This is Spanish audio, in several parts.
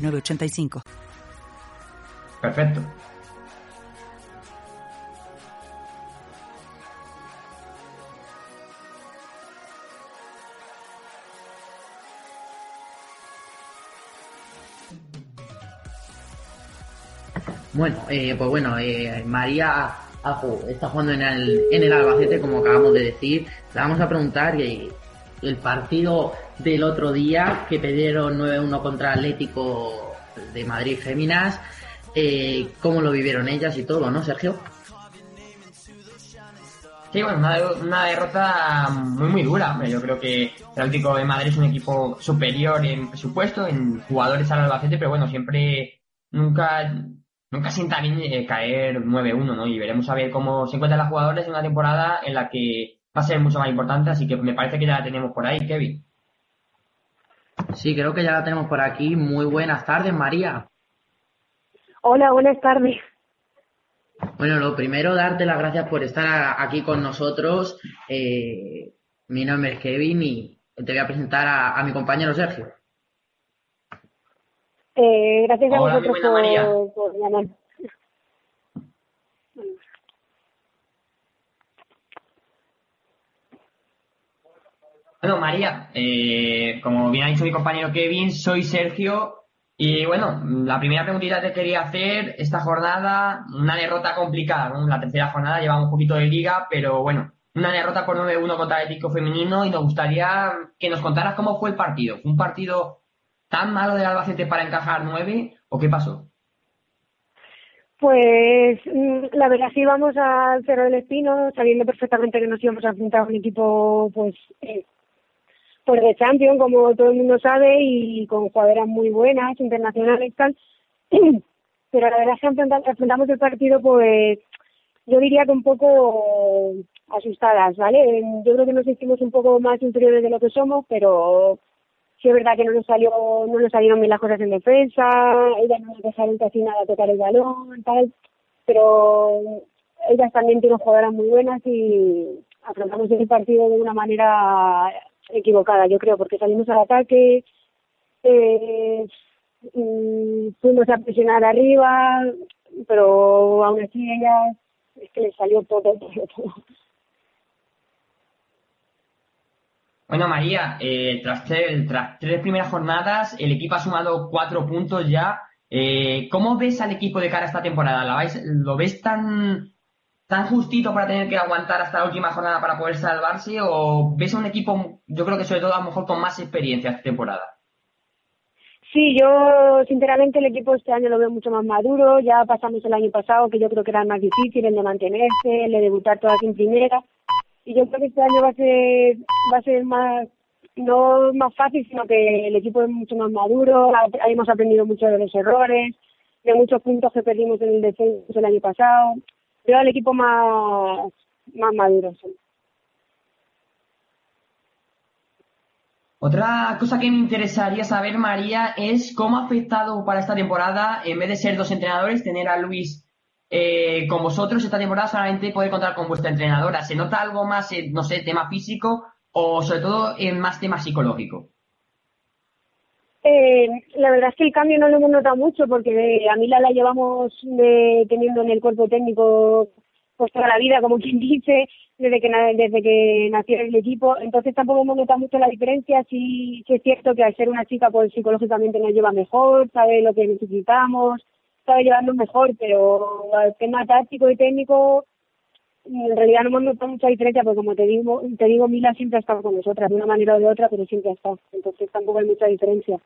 985. Perfecto. Bueno, eh, pues bueno, eh, María Ajo está jugando en el, en el Albacete, como acabamos de decir. Le vamos a preguntar eh, el partido del otro día que perdieron 9-1 contra Atlético de Madrid Féminas, eh, cómo lo vivieron ellas y todo, ¿no, Sergio? Sí, bueno, una, derrota muy, muy dura. Yo creo que el Atlético de Madrid es un equipo superior en presupuesto, en jugadores al Albacete, pero bueno, siempre nunca nunca sienta bien eh, caer 9-1, ¿no? Y veremos a ver cómo se encuentran las jugadoras en una temporada en la que va a ser mucho más importante, así que me parece que ya la tenemos por ahí, Kevin. Sí, creo que ya la tenemos por aquí. Muy buenas tardes, María. Hola, buenas tardes. Bueno, lo primero, darte las gracias por estar aquí con nosotros. Eh, mi nombre es Kevin y te voy a presentar a, mi compañero Sergio. Eh, gracias a vosotros por, por llamar. Bueno, María, eh, como bien ha dicho mi compañero Kevin, soy Sergio. Y bueno, la primera preguntita que quería hacer, esta jornada, una derrota complicada. La tercera jornada lleva un poquito de liga, pero bueno, una derrota por 9-1 contra el Atlético Femenino y nos gustaría que nos contaras cómo fue el partido. ¿Fue un partido tan malo del Albacete para encajar 9 o qué pasó? Pues mm, la verdad sí vamos al Cerro del Espino sabiendo perfectamente que nos íbamos a enfrentar a un equipo pues eh, pues de Champions, como todo el mundo sabe, y con jugadoras muy buenas, internacionales, tal. Pero la verdad es que enfrentamos el partido, pues, yo diría que un poco asustadas, ¿vale? Yo creo que nos hicimos un poco más inferiores de lo que somos, pero sí es verdad que no nos salió, no nos salieron bien las cosas en defensa, ellas no nos dejaron casi nada tocar el balón, tal, pero ellas también tienen jugadoras muy buenas y afrontamos el partido de una manera equivocada, yo creo, porque salimos al ataque, eh, mm, fuimos a presionar arriba, pero aún así ella es que le salió todo, todo, todo. Bueno, María, eh, tras, tres, tras tres primeras jornadas, el equipo ha sumado cuatro puntos ya. Eh, ¿Cómo ves al equipo de cara a esta temporada? ¿La ¿Lo ves tan tan justito para tener que aguantar hasta la última jornada para poder salvarse o ves a un equipo, yo creo que sobre todo a lo mejor con más experiencia esta temporada? Sí, yo sinceramente el equipo este año lo veo mucho más maduro, ya pasamos el año pasado que yo creo que era más difícil el de mantenerse, el de debutar todas en primera. Y yo creo que este año va a ser va a ser más no más fácil, sino que el equipo es mucho más maduro, hemos aprendido mucho de los errores, de muchos puntos que perdimos en el descenso el año pasado veo al equipo más, más maduro. Otra cosa que me interesaría saber, María, es cómo ha afectado para esta temporada, en vez de ser dos entrenadores, tener a Luis eh, con vosotros esta temporada, solamente poder contar con vuestra entrenadora. ¿Se nota algo más, no sé, tema físico o sobre todo en más tema psicológico? Eh, la verdad es que el cambio no lo hemos notado mucho porque a Mila la llevamos teniendo en el cuerpo técnico pues toda la vida, como quien dice, desde que desde que nació el equipo. Entonces tampoco hemos notado mucho la diferencia. Sí, sí es cierto que al ser una chica, pues psicológicamente nos lleva mejor, sabe lo que necesitamos, sabe llevarnos mejor, pero el tema táctico y técnico en realidad no hemos notado mucha diferencia porque como te digo, te digo Mila siempre ha estado con nosotras de una manera o de otra, pero siempre ha estado. Entonces tampoco hay mucha diferencia.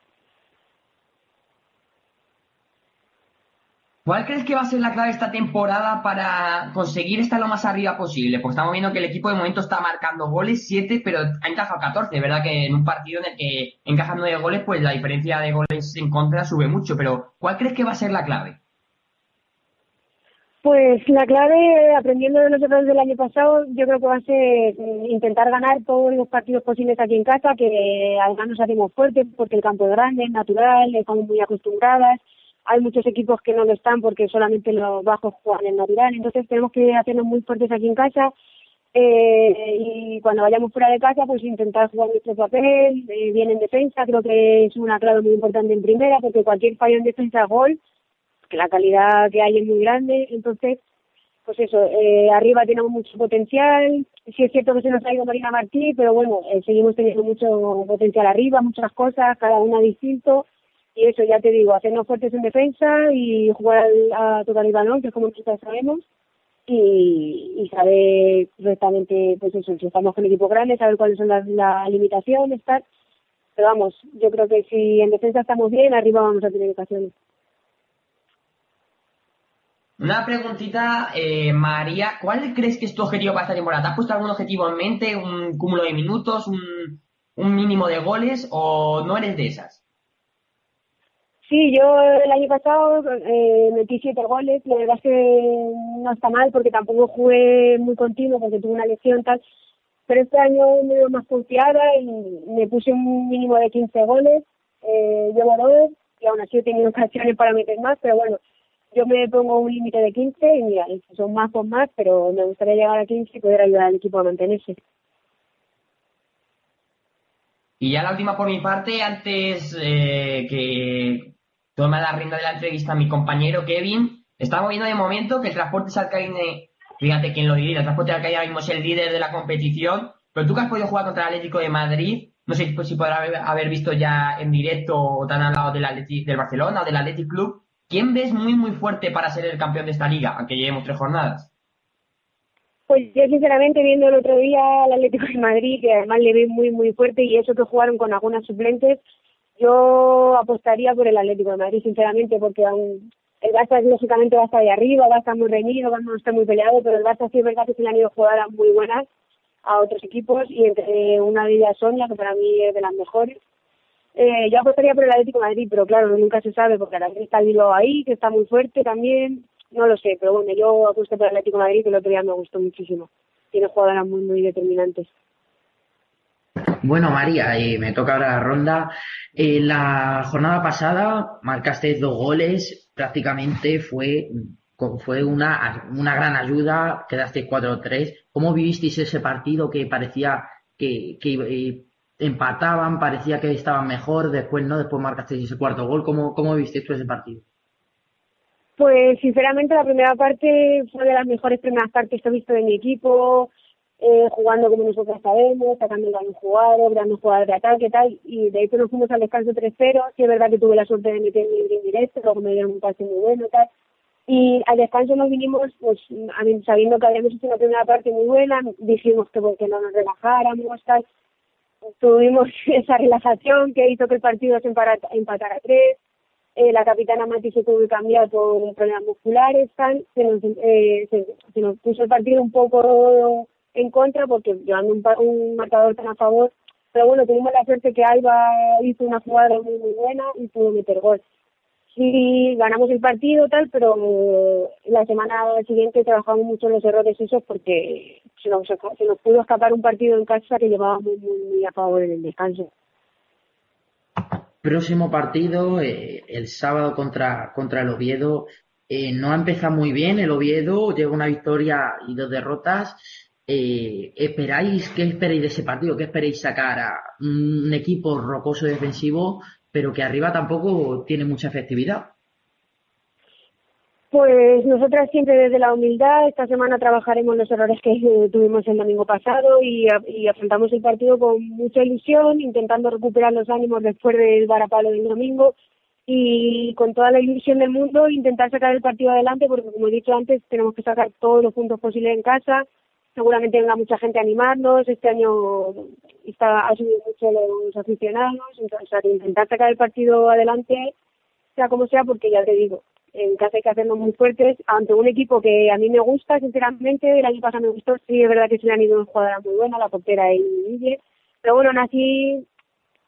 ¿Cuál crees que va a ser la clave esta temporada para conseguir estar lo más arriba posible? Porque estamos viendo que el equipo de momento está marcando goles, 7, pero ha encajado 14, ¿verdad? Que en un partido en el que encajan 9 goles, pues la diferencia de goles en contra sube mucho. Pero, ¿cuál crees que va a ser la clave? Pues la clave, aprendiendo de los errores del año pasado, yo creo que va a ser mm, intentar ganar todos los partidos posibles aquí en casa, que además nos hacemos fuertes porque el campo es grande, es natural, estamos muy acostumbradas. Hay muchos equipos que no lo están porque solamente los bajos juegan en natural, entonces tenemos que hacernos muy fuertes aquí en casa eh, y cuando vayamos fuera de casa pues intentar jugar nuestro papel, eh, bien en defensa, creo que es una clave muy importante en primera porque cualquier fallo en defensa es gol, la calidad que hay es muy grande, entonces pues eso, eh, arriba tenemos mucho potencial, sí es cierto que se nos ha ido Marina Martí, pero bueno, eh, seguimos teniendo mucho potencial arriba, muchas cosas, cada una distinto, y eso ya te digo, hacernos fuertes en defensa y jugar a total balón, que es como nosotros sabemos, y, y saber correctamente, pues eso, si estamos con equipo grande, saber cuáles son las, limitaciones, tal. Pero vamos, yo creo que si en defensa estamos bien, arriba vamos a tener ocasiones. Una preguntita, eh, María, ¿cuál crees que es tu objetivo para esta temporada? ¿Te has puesto algún objetivo en mente, un cúmulo de minutos, un, mínimo de goles o no eres de esas? Sí, yo el año pasado eh, metí siete goles, la verdad es que no está mal porque tampoco jugué muy continuo porque tuve una lesión tal, pero este año me veo más confiada y me puse un mínimo de 15 goles, eh, llevo dos y aún así he tenido ocasiones para meter más, pero bueno, yo me pongo un límite de 15 y mira, son más por más, pero me gustaría llegar a 15 y poder ayudar al equipo a mantenerse. Y ya la última por mi parte, antes eh, que toma la rienda de la entrevista mi compañero Kevin. Estamos viendo de momento que el transporte Alcaine, fíjate quién lo diría, el transporte Alcaine ahora mismo es el líder de la competición, pero tú que has podido jugar contra el Atlético de Madrid, no sé si podrás haber, visto ya en directo o tan al lado del, del Barcelona o del Athletic Club, ¿quién ves muy muy fuerte para ser el campeón de esta liga, aunque llevemos tres jornadas? Pues yo sinceramente viendo el otro día al Atlético de Madrid, que además le ve muy muy fuerte y eso que jugaron con algunas suplentes, yo apostaría por el Atlético de Madrid, sinceramente, porque aún el Barça lógicamente va a estar ahí arriba, va a estar muy reñido, va a estar muy peleado, pero el Barça sí es verdad que le han ido jugadas muy buenas a otros equipos y entre una de ellas Sonia, que para mí es de las mejores. Eh, yo apostaría por el Atlético de Madrid, pero claro, nunca se sabe porque ahora está Bilbao ahí, que está muy fuerte también, no lo sé, pero bueno, yo apuesto por el Atlético de Madrid, que el otro día me gustó muchísimo. Tiene jugadoras muy, muy determinantes. Bueno, María, eh, me toca ahora la ronda. Eh, la jornada pasada marcaste dos goles, prácticamente fue, fue una, una gran ayuda, quedaste 4-3. ¿Cómo vivisteis ese partido que parecía que, que eh, empataban, parecía que estaban mejor, después no, después marcaste ese cuarto gol? ¿Cómo, cómo viste tú ese partido? Pues sinceramente la primera parte fue de las mejores primeras partes que he visto de mi equipo eh, jugando como nosotros sabemos, sacando el balón jugado, creando jugadas de ataque, tal, y de hecho nos fuimos al descanso 3-0, sí es verdad que tuve la suerte de meter mi en directo, luego me dieron un pase muy bueno, tal, y al descanso nos vinimos, pues, sabiendo que habíamos hecho una primera parte muy buena, dijimos que, porque no nos relajáramos, tal, tuvimos esa relajación que hizo que el partido se empatara a tres, eh, la capitana Mati se tuvo que cambiar por problemas musculares, tal, se nos, eh, se nos puso el partido un poco en contra porque llevando un, un marcador tan a favor. Pero bueno, tuvimos la suerte que Alba hizo una jugada muy, muy buena y pudo meter gol. Sí, ganamos el partido, tal, pero la semana siguiente trabajamos mucho en los errores esos porque se nos, se nos pudo escapar un partido en casa que llevábamos muy, muy, a favor en el descanso. Próximo partido, eh, el sábado contra, contra el Oviedo. Eh, no ha empezado muy bien el Oviedo, llega una victoria y dos derrotas eh, ¿esperáis, qué esperáis de ese partido? ¿Qué esperáis sacar a un equipo rocoso defensivo, pero que arriba tampoco tiene mucha efectividad? Pues nosotras siempre desde la humildad, esta semana trabajaremos los errores que tuvimos el domingo pasado y, y afrontamos el partido con mucha ilusión, intentando recuperar los ánimos después del varapalo del domingo y con toda la ilusión del mundo intentar sacar el partido adelante porque como he dicho antes tenemos que sacar todos los puntos posibles en casa, seguramente venga mucha gente a animarnos. Este año está, ha subido mucho los aficionados, entonces intentar sacar el partido adelante, sea como sea, porque ya te digo, en casa hay que hacernos muy fuertes ante un equipo que a mí me gusta, sinceramente, el año pasado me gustó, sí, es verdad que se le han ido jugadoras muy buenas, la portera y Guille, pero bueno, aún así,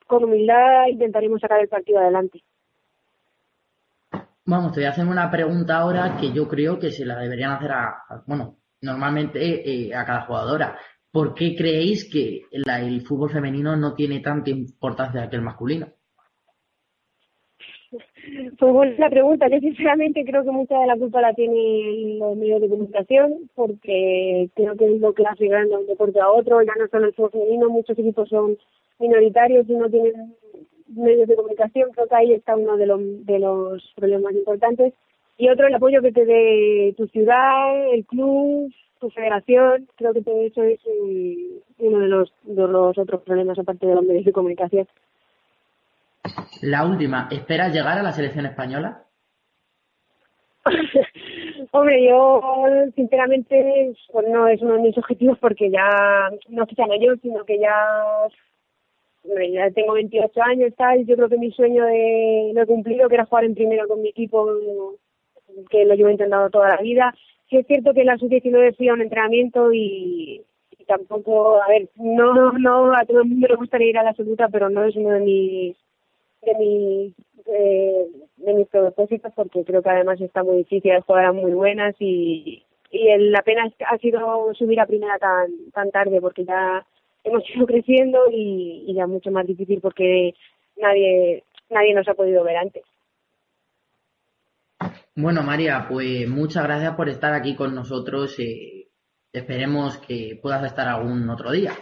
con humildad intentaremos sacar el partido adelante. Vamos, te voy a hacer una pregunta ahora que yo creo que se la deberían hacer a, bueno, normalmente eh, a cada jugadora. ¿Por qué creéis que el fútbol femenino no tiene tanta importancia que el masculino? Pues buena pregunta. Yo sinceramente creo que mucha de la culpa la tienen los medios de comunicación, porque creo que es lo que hace de un deporte a otro. Ya no solo el fútbol femenino, muchos equipos son minoritarios y no tienen medios de comunicación. Creo que ahí está uno de los, de los problemas importantes. Y otro, el apoyo que te dé tu ciudad, el club, tu federación. Creo que todo eso es uno de los, de los otros problemas, aparte de los medios de comunicación. La última, ¿esperas llegar a la selección española? Hombre, yo sinceramente pues no es uno de mis objetivos porque ya no fichan ellos, sino que ya, ya tengo 28 años tal. Yo creo que mi sueño de lo he cumplido, que era jugar en primero con mi equipo, que lo llevo intentando toda la vida. Sí es cierto que la sub-19 fui a un entrenamiento y, tampoco, a ver, no, no a todo el mundo le gustaría ir a la absoluta, pero no es uno de mis de mis eh, de mis propósitos porque creo que además está muy difícil, las jugadoras muy buenas y, y el, la pena ha sido subir a primera tan tan tarde porque ya hemos ido creciendo y, y ya mucho más difícil porque nadie nadie nos ha podido ver antes. Bueno, María, pues muchas gracias por estar aquí con nosotros. Eh, esperemos que puedas estar algún otro día.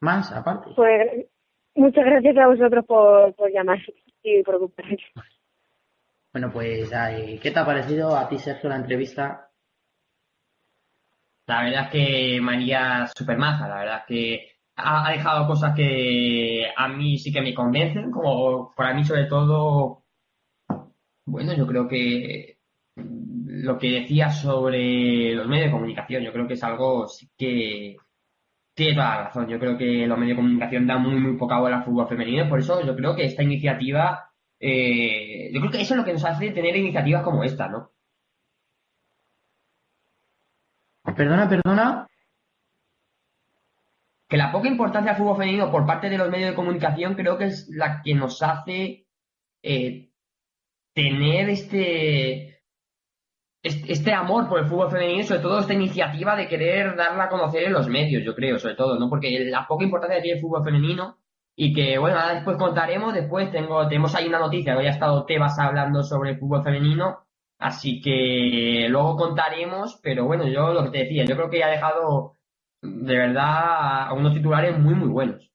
Más, aparte. Pues Muchas gracias a vosotros por, por llamar y por. Bueno, pues, ¿qué te ha parecido a ti, Sergio, la entrevista? La verdad es que María súper maja, la verdad es que ha, dejado cosas que a mí sí que me convencen, como para mí sobre todo, bueno, yo creo que lo que decía sobre los medios de comunicación, yo creo que es algo que tiene toda la razón. Yo creo que los medios de comunicación dan muy, muy poca bola al fútbol femenino. Por eso yo creo que esta iniciativa, eh, yo creo que eso es lo que nos hace tener iniciativas como esta, ¿no? Perdona, perdona. Que la poca importancia al fútbol femenino por parte de los medios de comunicación creo que es la que nos hace eh, tener este este amor por el fútbol femenino sobre todo esta iniciativa de querer darla a conocer en los medios, yo creo, sobre todo, ¿no? Porque la poca importancia que tiene el fútbol femenino y que, bueno, ahora después contaremos, después tengo, tenemos ahí una noticia, hoy ha estado Tebas hablando sobre el fútbol femenino, así que luego contaremos, pero bueno, yo lo que te decía, yo creo que ha dejado de verdad a unos titulares muy, muy buenos.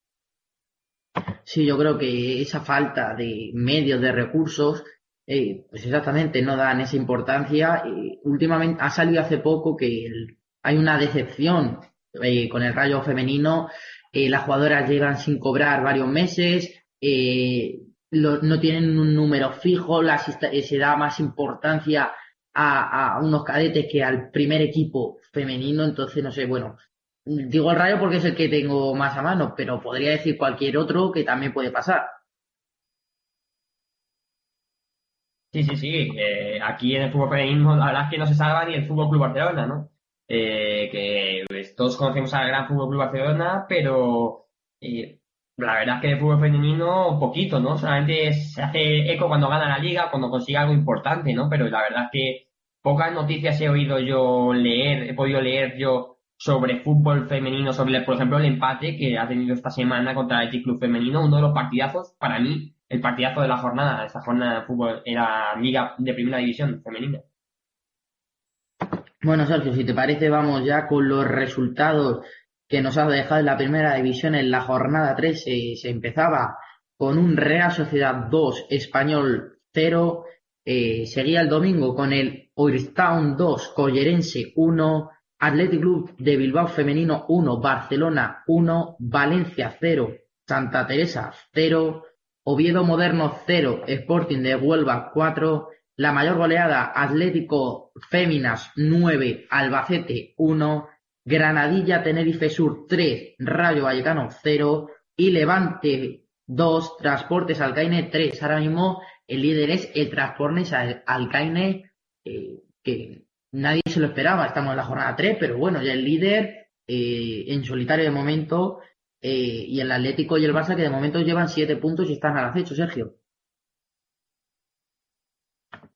Sí, yo creo que esa falta de medios, de recursos, eh, pues exactamente, no dan esa importancia. últimamente ha salido hace poco que hay una decepción eh, con el rayo femenino. Eh, las jugadoras llegan sin cobrar varios meses, no tienen un número fijo, se da más importancia a, a, unos cadetes que al primer equipo femenino. Entonces, no sé, bueno, digo el rayo porque es el que tengo más a mano, pero podría decir cualquier otro que también puede pasar. Sí, sí, sí. Eh, aquí en el fútbol femenino la verdad es que no se salva ni el Fútbol Club Barcelona, ¿no? Eh, que pues, todos conocemos al gran Fútbol Club Barcelona, pero eh, la verdad es que el fútbol femenino poquito, ¿no? Solamente se hace eco cuando gana la liga, cuando consigue algo importante, ¿no? Pero la verdad es que pocas noticias he oído yo leer, he podido leer yo sobre fútbol femenino, sobre, por ejemplo, el empate que ha tenido esta semana contra el Club Femenino, uno de los partidazos para mí el partidazo de la jornada, esta jornada de fútbol era Liga de Primera División femenina. Bueno, Sergio, si te parece, vamos ya con los resultados que nos ha dejado la Primera División en la jornada 3. se empezaba con un Real Sociedad 2, Español 0. Eh, seguía el domingo con el Oirstown 2, Collerense 1, Athletic Club de Bilbao Femenino 1, Barcelona 1, Valencia 0, Santa Teresa 0, Oviedo Moderno 0, Sporting de Huelva 4, la mayor goleada Atlético Féminas 9, Albacete 1, Granadilla Tenerife Sur 3, Rayo Vallecano 0 y Levante 2, Transportes Alcaine 3. Ahora mismo el líder es el Transportes Alcaine eh, que nadie se lo esperaba. Estamos en la jornada 3, pero bueno, ya el líder eh, en solitario de momento eh, y el Atlético y el Barça que de momento llevan 7 puntos y están al acecho, Sergio.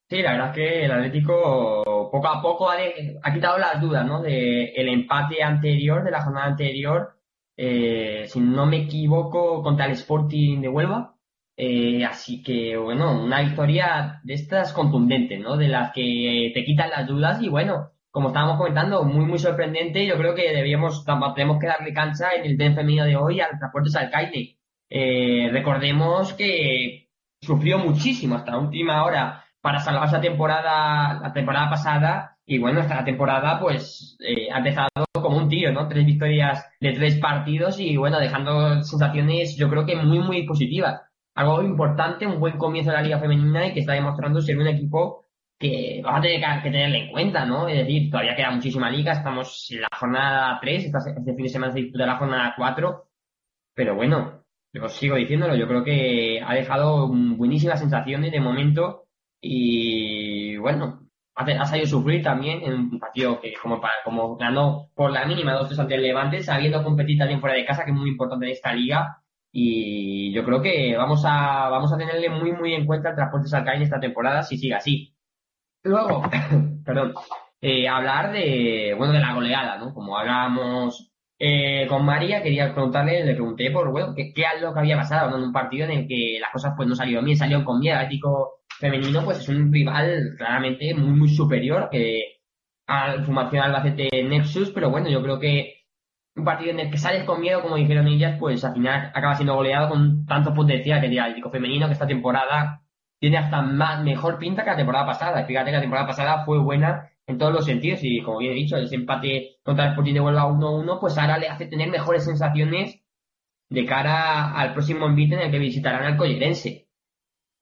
Sí, la verdad es que el Atlético poco a poco ha, ha quitado las dudas, ¿no? De el empate anterior, de la jornada anterior, eh, si no me equivoco, contra el Sporting de Huelva. Eh, así que, bueno, una victoria de estas contundentes, ¿no? De las que te quitan las dudas y, bueno, como estábamos comentando, muy, muy sorprendente. Yo creo que debíamos, tenemos que darle cancha en el tren femenino de hoy al Transportes Alcaide. Eh, recordemos que sufrió muchísimo hasta la última hora para salvar esa temporada, la temporada pasada. Y bueno, esta temporada pues eh, ha empezado como un tiro, ¿no? Tres victorias de tres partidos y bueno, dejando sensaciones yo creo que muy, muy positivas. Algo importante, un buen comienzo de la Liga Femenina y que está demostrando ser un equipo que vamos a tener que, tenerle en cuenta, ¿no? Es decir, todavía queda muchísima liga, estamos en la jornada 3, este fin de semana se disputa la jornada 4, pero bueno, yo sigo diciéndolo, yo creo que ha dejado buenísimas sensaciones de momento y bueno, ha, salido sufrir también en un partido que como para, como ganó por la mínima 2-3 ante el Levante, sabiendo competir también fuera de casa, que es muy importante en esta liga. Y yo creo que vamos a, vamos a tenerle muy, muy en cuenta el transporte Salcay en esta temporada si sigue así. Luego, perdón, eh, hablar de, bueno, de la goleada, ¿no? Como hablábamos eh, con María, quería preguntarle, le pregunté por, bueno, qué, qué es lo que había pasado, ¿no? En un partido en el que las cosas pues no salieron bien, salieron con miedo, ético femenino, pues es un rival claramente muy, muy superior que al formación Albacete Nexus, pero bueno, yo creo que un partido en el que sales con miedo, como dijeron ellas, pues al final acaba siendo goleado con tanto potencial que tiene el Atlético femenino que esta temporada tiene hasta más, mejor pinta que la temporada pasada. Fíjate que la temporada pasada fue buena en todos los sentidos y como bien he dicho, ese empate contra el Sporting de Huelva 1-1, pues ahora le hace tener mejores sensaciones de cara al próximo envite en el que visitarán al Collerense.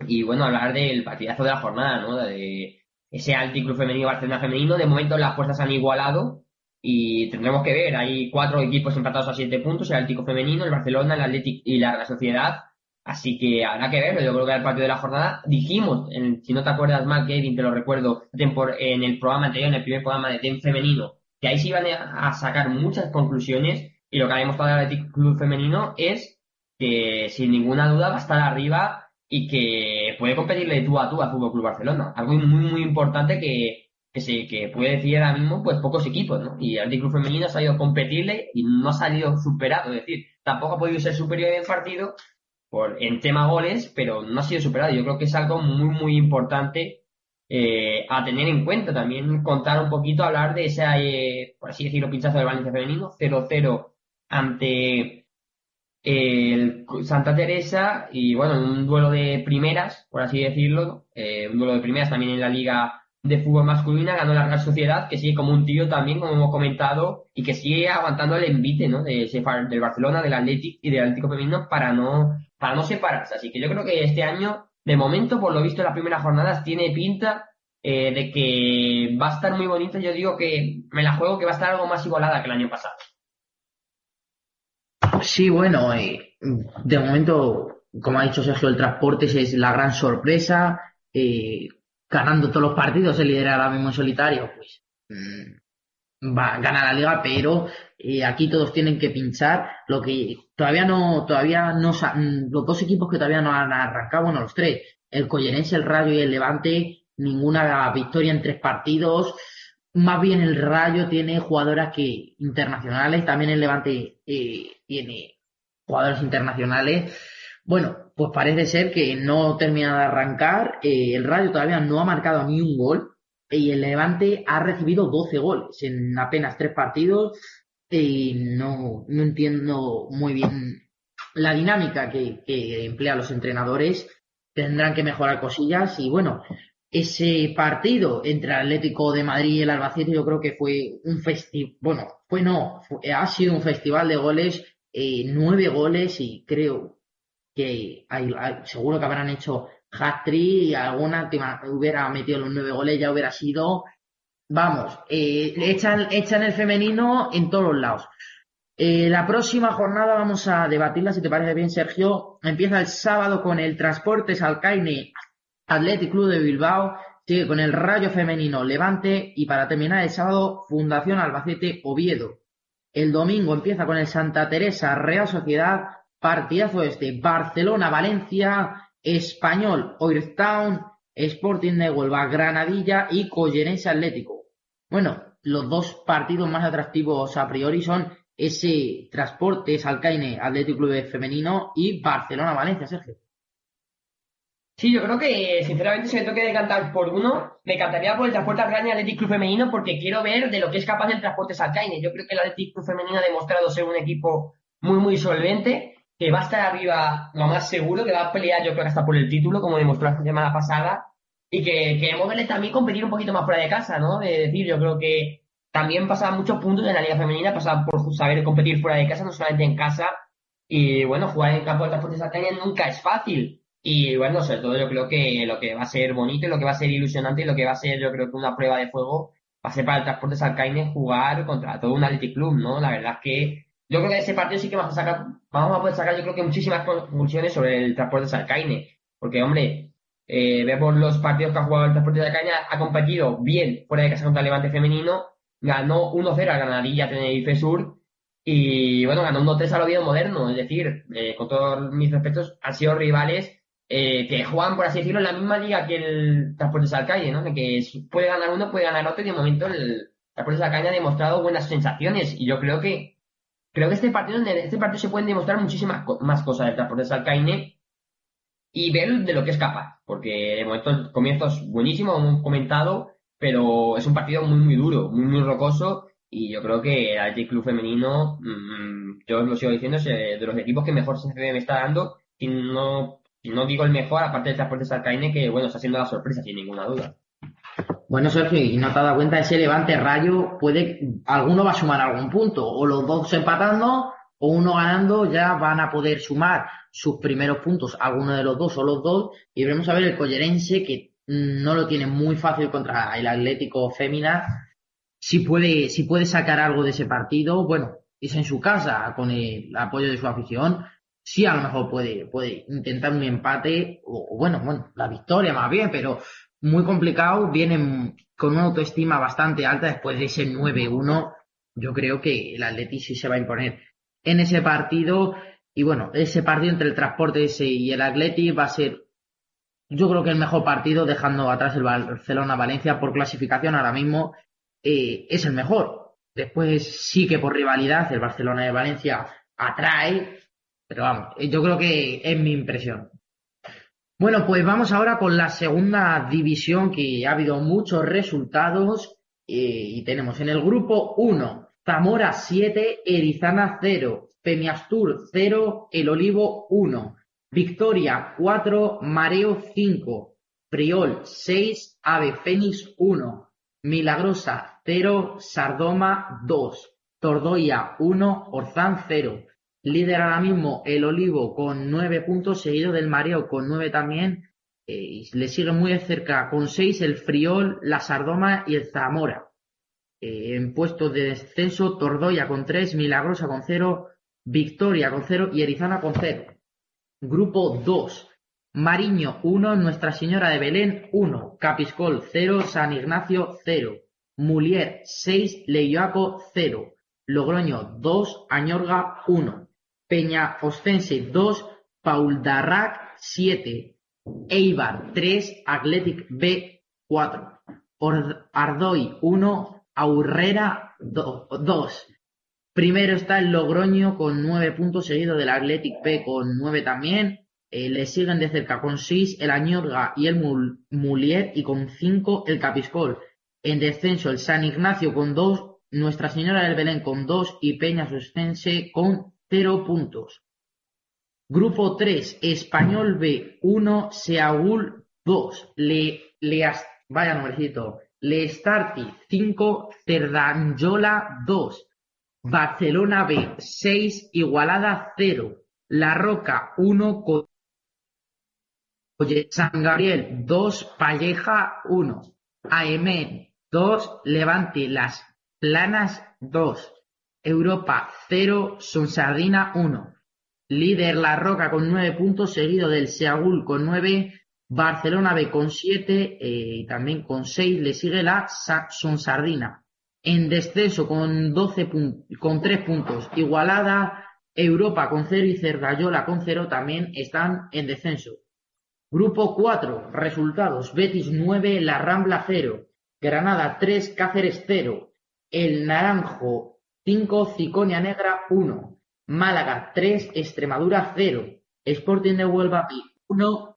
Y bueno, hablar del partidazo de la jornada, ¿no? De ese Alti Club Femenino Barcelona Femenino. De momento las fuerzas han igualado y tendremos que ver. Hay cuatro equipos empatados a siete puntos: el Altico Femenino, el Barcelona, el Athletic y la Sociedad. Así que habrá que verlo. Yo creo que el partido de la jornada dijimos, si no te acuerdas mal, Kevin, te lo recuerdo, en el programa anterior, en el primer programa de TEN Femenino, que ahí se iban a sacar muchas conclusiones y lo que ha demostrado el Athletic Club Femenino es que sin ninguna duda va a estar arriba y que puede competirle tú a tú al Fútbol Club Barcelona. Algo muy, muy importante que, se, que puede decir ahora mismo pues pocos equipos, ¿no? Y el Club Femenino ha salido competirle y no ha salido superado. Es decir, tampoco ha podido ser superior en el partido por, en tema goles, pero no ha sido superado. Yo creo que es algo muy, muy importante eh, a tener en cuenta. También contar un poquito, hablar de ese, eh, por así decirlo, pinchazo del Valencia Femenino, 0-0 ante el Santa Teresa y bueno, un duelo de primeras, por así decirlo, eh, un duelo de primeras también en la liga de fútbol masculina, ganó la Real Sociedad, que sigue como un tío también, como hemos comentado, y que sigue aguantando el envite, ¿no? De, del Barcelona, del Atlético y del Atlético Femenino para no, para no separarse. Así que yo creo que este año, de momento, por lo visto en las primeras jornadas, tiene pinta eh, de que va a estar muy bonito. Yo digo que me la juego que va a estar algo más igualada que el año pasado. Sí, bueno, eh, de momento, como ha dicho Sergio, el transporte es la gran sorpresa. Eh, ganando todos los partidos, el líder ahora mismo en solitario, pues mm, va a ganar la liga, pero eh, aquí todos tienen que pinchar. Lo que todavía no, todavía no, mm, los dos equipos que todavía no han arrancado, bueno, los tres, el Collerense, el Rayo y el Levante, ninguna victoria en tres partidos más bien el Rayo tiene jugadoras que internacionales, también el Levante eh, tiene jugadores internacionales. Bueno, pues parece ser que no termina de arrancar. Eh, el Rayo todavía no ha marcado ni un gol y el Levante ha recibido 12 goles en apenas tres partidos. Y no, no entiendo muy bien la dinámica que, que emplean los entrenadores. Tendrán que mejorar cosillas y bueno, ese partido entre Atlético de Madrid y el Albacete yo creo que fue un festival, bueno, fue no, ha sido un festival de goles, eh, nueve goles y creo que hay, seguro que habrán hecho hat-trick y alguna que hubiera metido los nueve goles ya hubiera sido, vamos, eh, echan, echan el femenino en todos los lados. Eh, la próxima jornada vamos a debatirla, si te parece bien, Sergio. Empieza el sábado con el Transportes Alcaine Athletic Club de Bilbao, sigue con el Rayo Femenino Levante y para terminar el sábado, Fundación Albacete Oviedo. El domingo empieza con el Santa Teresa Real Sociedad, partidazo este, Barcelona, Valencia, Español, Oirtown, Sporting de Huelva, Granadilla y Collerense Atlético. Bueno, los dos partidos más atractivos a priori son ese Transportes Alcaine Atlético Club Femenino y Barcelona Valencia, Sergio. Sí, yo creo que, sinceramente, si me tengo que decantar por uno, me encantaría por el Transporte Alcaine Atlético Club Femenino porque quiero ver de lo que es capaz el Transportes Alcaine. Yo creo que el Atlético Club Femenino ha demostrado ser un equipo muy, muy solvente, que va a estar arriba lo más seguro, que va a pelear yo creo hasta por el título, como demostró la semana pasada, y que queremos verle también competir un poquito más fuera de casa, ¿no? Es decir, yo creo que también pasaban muchos puntos en la Liga Femenina, pasaban por saber competir fuera de casa, no solamente en casa. Y bueno, jugar en campo de Transportes Alcaine nunca es fácil. Y bueno, sobre todo yo creo que lo que va a ser bonito lo que va a ser ilusionante y lo que va a ser yo creo que una prueba de fuego va a ser para el Transportes Alcaine jugar contra todo un Athletic Club, ¿no? La verdad es que yo creo que de ese partido sí que vamos a sacar, vamos a poder sacar yo creo que muchísimas conclusiones sobre el Transportes Alcaine. Porque, hombre, eh, vemos los partidos que ha jugado el Transportes Alcaine, ha competido bien fuera de casa contra el Levante Femenino, ganó 1-0 al Granadilla Tenerife Sur y bueno, ganó 1-3 al Oviedo Moderno, es decir, eh, con todos mis respetos, han sido rivales eh, que juegan, por así decirlo, en la misma liga que el Transportes Alcaide, ¿no? De que puede ganar uno, puede ganar otro y de momento el Transportes Alcaide ha demostrado buenas sensaciones y yo creo que creo que este partido, en este partido se pueden demostrar muchísimas más cosas del Transportes Alcaine y ver de lo que es capaz, porque de momento el comienzo es buenísimo, hemos comentado, pero es un partido muy, muy duro, muy, muy rocoso. Y yo creo que el Athletic Club femenino, mm, yo lo sigo diciendo, es de los equipos que mejor se me está dando. Y no, no digo el mejor, aparte del transporte Sarcaine, que bueno, está siendo la sorpresa, sin ninguna duda. Bueno, Sergio, y no te has dado cuenta, ese levante rayo puede, alguno va a sumar algún punto, o los dos empatando, o uno ganando, ya van a poder sumar sus primeros puntos, alguno de los dos o los dos, y veremos a ver el collerense que no lo tiene muy fácil contra el Atlético Fémina. Si puede, si puede sacar algo de ese partido, bueno, es en su casa con el apoyo de su afición. Sí, a lo mejor puede, puede intentar un empate, o bueno, bueno, la victoria más bien, pero muy complicado. Vienen con una autoestima bastante alta después de ese 9-1. Yo creo que el Atlético sí se va a imponer en ese partido. Y bueno, ese partido entre el transporte ese y el Atlético va a ser yo creo que el mejor partido, dejando atrás el Barcelona-Valencia por clasificación ahora mismo, eh, es el mejor. Después sí que por rivalidad el Barcelona de Valencia atrae, pero vamos, yo creo que es mi impresión. Bueno, pues vamos ahora con la segunda división que ha habido muchos resultados eh, y tenemos en el grupo 1 Zamora 7, Erizana 0, Pemiastur 0, El Olivo 1, Victoria 4, Mareo 5, Priol 6, Ave Fénix 1, Milagrosa 0, Sardoma 2, Tordoya 1, Orzán 0. Líder ahora mismo el Olivo con 9 puntos, seguido del Mareo con 9 también. Eh, le sigue muy de cerca con 6 el Friol, la Sardoma y el Zamora. Eh, en puestos de descenso, Tordoya con 3, Milagrosa con 0, Victoria con 0 y Erizana con 0. Grupo 2. Mariño 1, Nuestra Señora de Belén 1, Capiscol 0, San Ignacio 0, Mulier 6, Leyoaco 0, Logroño 2, Añorga 1, Peña Ostense 2, Pauldarrac 7, Eibar 3, Athletic B 4, Ardoy 1, Aurrera 2, Primero está el Logroño con nueve puntos, seguido del Athletic P con nueve también. Eh, le siguen de cerca con seis el Añorga y el Mulier y con cinco el Capiscol. En descenso el San Ignacio con dos, Nuestra Señora del Belén con dos y Peña Suspense con cero puntos. Grupo 3, Español B 1, Seaul 2, Le, Le, vaya nombrecito, Le Starti 5, Cerdanyola 2, Barcelona B, 6, Igualada 0, La Roca 1, San Gabriel 2, Palleja 1, AM 2, Levante Las Planas 2, Europa 0, Sonsardina 1. Líder La Roca con 9 puntos, seguido del Seagul con 9, Barcelona B con 7 eh, y también con 6 le sigue la Sonsardina. En descenso con 12 con 3 puntos. Igualada, Europa con 0 y Cerdayola con 0 también están en descenso. Grupo 4, resultados. Betis 9, La Rambla 0, Granada 3, Cáceres 0, El Naranjo 5, Ciconia Negra 1, Málaga 3, Extremadura 0, Sporting de Huelva 1,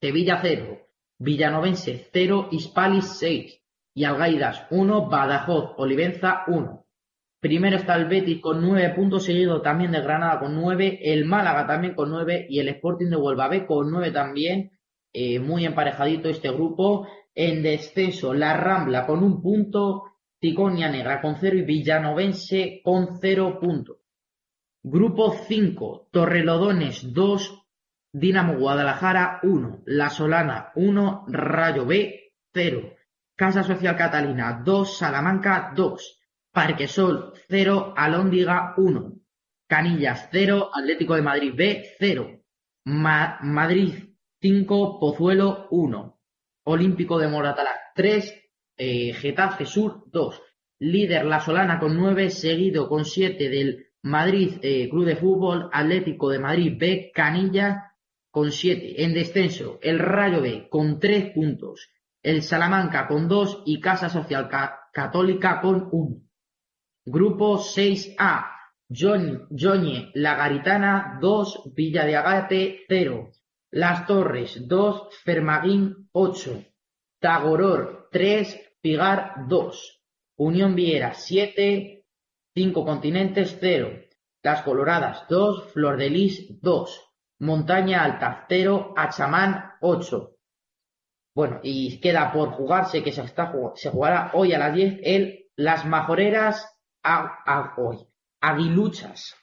Sevilla 0, Villanovense 0, Hispalis 6 y Algaidas 1, Badajoz, Olivenza 1. Primero está el Betis con 9 puntos, seguido también de Granada con 9, el Málaga también con 9 y el Sporting de Huelva B con 9 también. Eh, muy emparejadito este grupo. En descenso, la Rambla con un punto, Ticonia Negra con 0 y Villanovense con 0 puntos. Grupo 5, Torrelodones 2, Dinamo Guadalajara 1, La Solana 1, Rayo B 0, Casa Social Catalina 2, Salamanca 2, Parquesol 0, Alóndiga 1, Canillas 0, Atlético de Madrid B 0, Madrid 5, Pozuelo 1, Olímpico de Moratalá 3, eh, Getafe Sur 2, líder La Solana con 9, seguido con 7 del Madrid eh, Club de Fútbol, Atlético de Madrid B, Canillas con 7. En descenso, el Rayo B con 3 puntos, el Salamanca con 2 y Casa Social Católica con 1. Grupo 6A, Joñe La Garitana 2, Villa de Agate 0, Las Torres 2, Fermaguín 8, Tagoror 3, Pigar 2, Unión Viera 7, 5 Continentes 0, Las Coloradas 2, Flor de Lis 2, Montaña Alta 0, Achamán 8. Bueno, y queda por jugarse que se, está, se jugará hoy a las 10 el Las Majoreras a, hoy. Aguiluchas.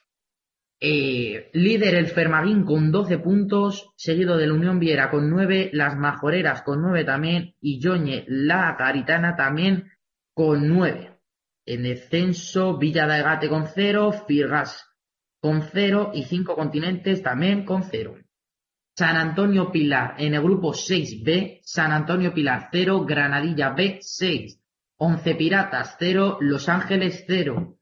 Eh, líder el Fermaguín con 12 puntos, seguido de la Unión Viera con 9, Las Majoreras con 9 también y Yoñe la Caritana también con 9. En descenso, Villa de Agate con 0, Firgas con cero y cinco continentes también con cero. San Antonio Pilar en el grupo 6B, San Antonio Pilar 0, Granadilla B 6, Once Piratas 0, Los Ángeles 0,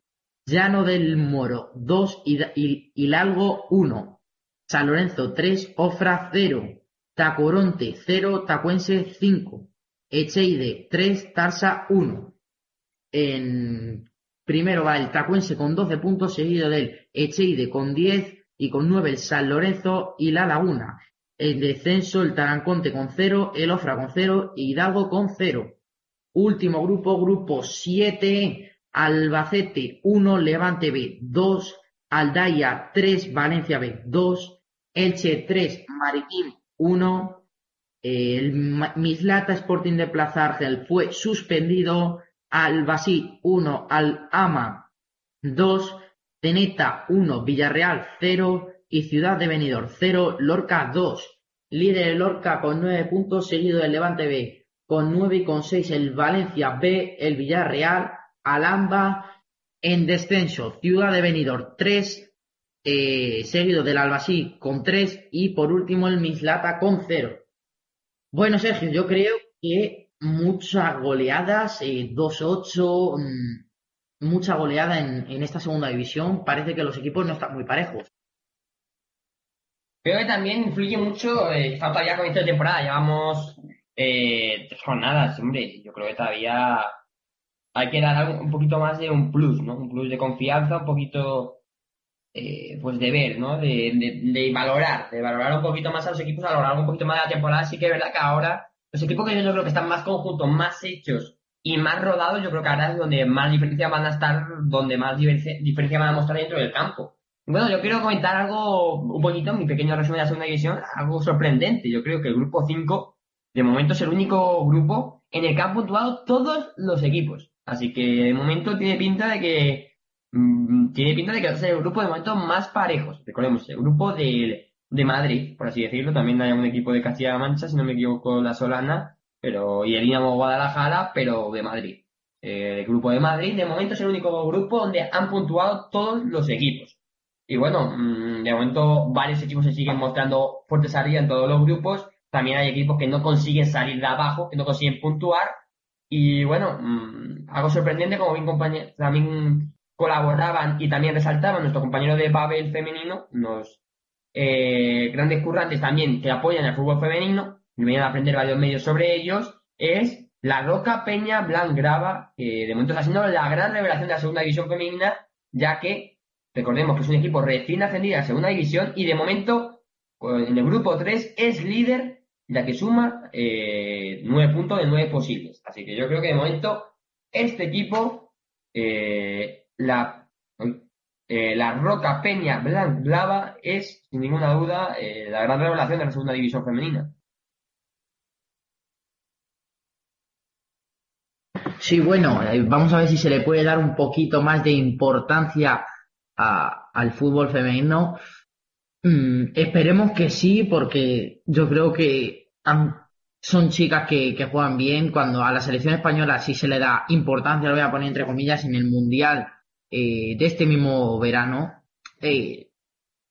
Llano del Moro 2 y Hidalgo 1, San Lorenzo 3, Ofra 0, Tacoronte 0, Tacuense 5, Echeide 3, Tarsa 1. En Primero va el Tacuense con 12 puntos, seguido del Echeide con 10 y con 9 el San Lorenzo y La Laguna. El descenso, el Taranconte con 0, el Ofra con 0 y Hidalgo con 0. Último grupo, grupo 7, Albacete 1, Levante B 2, Aldaya 3, Valencia B 2, Elche 3, Maritín 1, el Mislata Sporting de Plaza Argel fue suspendido, Albací 1, Al-Ama 2, Ceneta 1, Villarreal 0 y Ciudad de Benidorm 0, Lorca 2. Líder el Lorca con 9 puntos, seguido del Levante B con 9 y con 6 el Valencia B, el Villarreal, Alamba en descenso, Ciudad de Benidorm 3, eh, seguido del Albasí con 3 y por último el Mislata con 0. Bueno, Sergio, yo creo que muchas goleadas, eh, 2-8, mm, mucha goleada en, en, esta segunda división. Parece que los equipos no están muy parejos. Creo que también influye mucho, eh, falta ya con esta temporada, llevamos eh, tres jornadas, hombre, yo creo que todavía hay que dar un poquito más de un plus, ¿no? Un plus de confianza, un poquito, eh, pues de ver, ¿no? De, de, de, valorar, de valorar un poquito más a los equipos, a lo largo un poquito más de la temporada. Sí que es verdad que ahora los equipos que yo creo que están más conjuntos, más hechos y más rodados, yo creo que ahora es donde más diferencia van a estar, donde más diferencia van a mostrar dentro del campo. Bueno, yo quiero comentar algo, un poquito, mi pequeño resumen de la segunda división, algo sorprendente. Yo creo que el grupo 5, de momento, es el único grupo en el que han puntuado todos los equipos. Así que de momento tiene pinta de que, mmm, tiene pinta de que va a ser el grupo de momento más parejos. Recordemos, el grupo del de Madrid, por así decirlo. También hay un equipo de Castilla-La Mancha, si no me equivoco, la Solana, pero y el Dinamo Guadalajara, pero de Madrid. Eh, el grupo de Madrid, de momento es el único grupo donde han puntuado todos los equipos. Y bueno, mm, de momento varios equipos se siguen mostrando fuertes arriba en todos los grupos. también hay equipos que no consiguen salir de abajo, que no consiguen puntuar. Y bueno, mm, algo sorprendente, como bien también colaboraban y también resaltaban nuestro compañero de Babel femenino, los eh, grandes currantes también que apoyan el fútbol femenino, y vienen a aprender varios medios sobre ellos, es la Roca Peña Blanc-Grava, que de momento está siendo la gran revelación de la segunda división femenina, ya que recordemos que es un equipo recién ascendido a la segunda división y de momento en el grupo 3 es líder, ya que suma eh, 9 puntos de 9 posibles. Así que yo creo que de momento este equipo eh, la, eh, la Roca Peña Blanc Blava es, sin ninguna duda, eh, la gran revelación de la segunda división femenina. Sí, bueno, vamos a ver si se le puede dar un poquito más de importancia al fútbol femenino. Mm, esperemos que sí, porque yo creo que son chicas que, juegan bien. Cuando a la selección española sí se le da importancia, lo voy a poner entre comillas, en el Mundial eh, de este mismo verano, eh,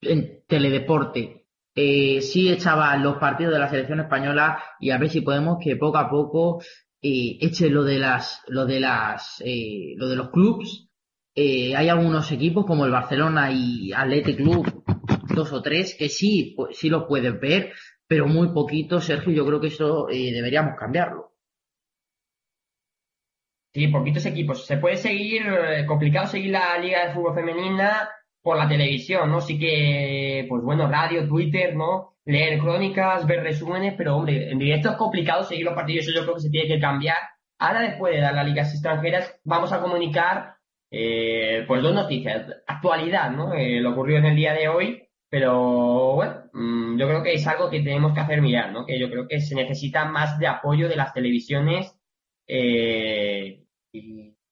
en Teledeporte, eh, sí echaba los partidos de la selección española y a ver si podemos que poco a poco eh, eche lo de las, lo de las, eh, lo de los clubs. Eh, hay algunos equipos como el Barcelona y Athletic Club, dos o tres, que sí, pues, sí lo puedes ver, pero muy poquito, Sergio, yo creo que eso deberíamos cambiarlo. Sí, poquitos equipos. Se puede seguir, eh, complicado seguir la Liga de Fútbol Femenina por la televisión, ¿no? Sí que, pues bueno, radio, Twitter, ¿no? Leer crónicas, ver resúmenes, pero hombre, en directo es complicado seguir los partidos, eso yo creo que se tiene que cambiar. Ahora, después de dar las ligas extranjeras, vamos a comunicar, eh, pues dos noticias. Actualidad, ¿no? Eh, lo ocurrió en el día de hoy, pero bueno, mm, yo creo que es algo que tenemos que hacer mirar, ¿no? Que yo creo que se necesita más de apoyo de las televisiones, eh,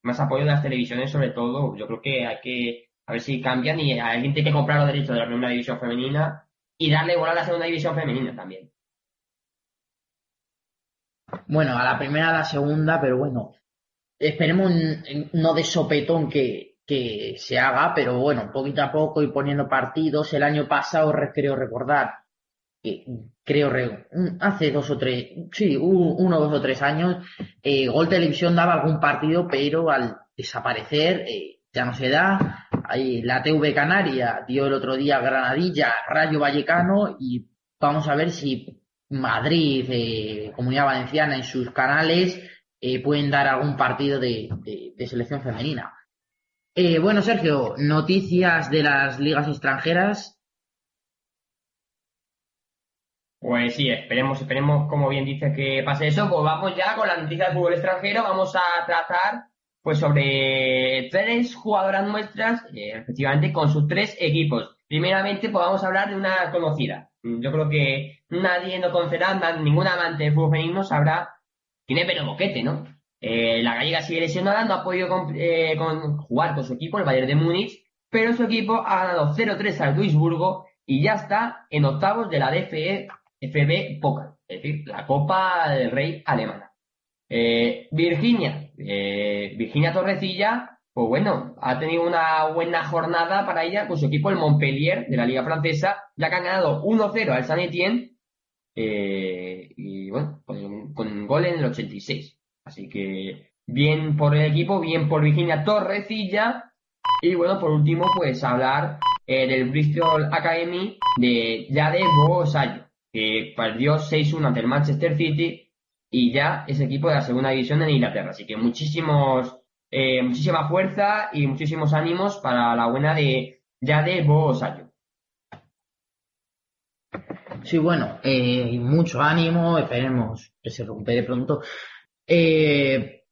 más apoyo de las televisiones sobre todo. Yo creo que hay que a ver si cambian y alguien tiene que comprar los derechos de la primera división femenina y darle igual a la segunda división femenina también. Bueno, a la primera, a la segunda, pero bueno, esperemos no de sopetón que, que se haga, pero bueno, poquito a poco y poniendo partidos. El año pasado, creo recordar, creo, hace dos o tres, sí, uno, dos o tres años, eh, Gol Televisión daba algún partido, pero al desaparecer eh, ya no se da. La TV Canaria dio el otro día Granadilla, Rayo Vallecano y vamos a ver si Madrid, eh, Comunidad Valenciana en sus canales pueden dar algún partido de selección femenina. Bueno, Sergio, noticias de las ligas extranjeras. Pues sí, esperemos, esperemos, como bien dice, que pase eso. Pues vamos ya con la noticia del fútbol extranjero. Vamos a tratar pues sobre tres jugadoras nuestras, eh, efectivamente, con sus tres equipos. Primeramente, pues vamos a hablar de una conocida. Yo creo que nadie no conocerá, ningún amante del fútbol femenino sabrá quién es Pero Boquete, ¿no? Eh, la gallega sigue lesionada, no ha podido eh, con, jugar con su equipo, el Bayern de Múnich, pero su equipo ha ganado 0-3 al Duisburgo y ya está en octavos de la DFE FB Pokal, es decir, la Copa del Rey alemana. Eh, Virginia, Virginia Torrecilla, pues bueno, ha tenido una buena jornada para ella con su equipo, el Montpellier, de la Liga Francesa, ya que han ganado 1-0 al Saint Etienne, y bueno, con, con gol en el 86. Así que bien por el equipo, bien por Virginia Torrecilla. Y bueno, por último, pues hablar del Bristol Academy de Jade Bosayo que perdió 6-1 ante el Manchester City y ya es equipo de la segunda división en Inglaterra. Así que muchísimos, eh, muchísima fuerza y muchísimos ánimos para la buena de Yade Bosayo. Sí, bueno, eh, mucho ánimo, esperemos que se recupere pronto. Eh,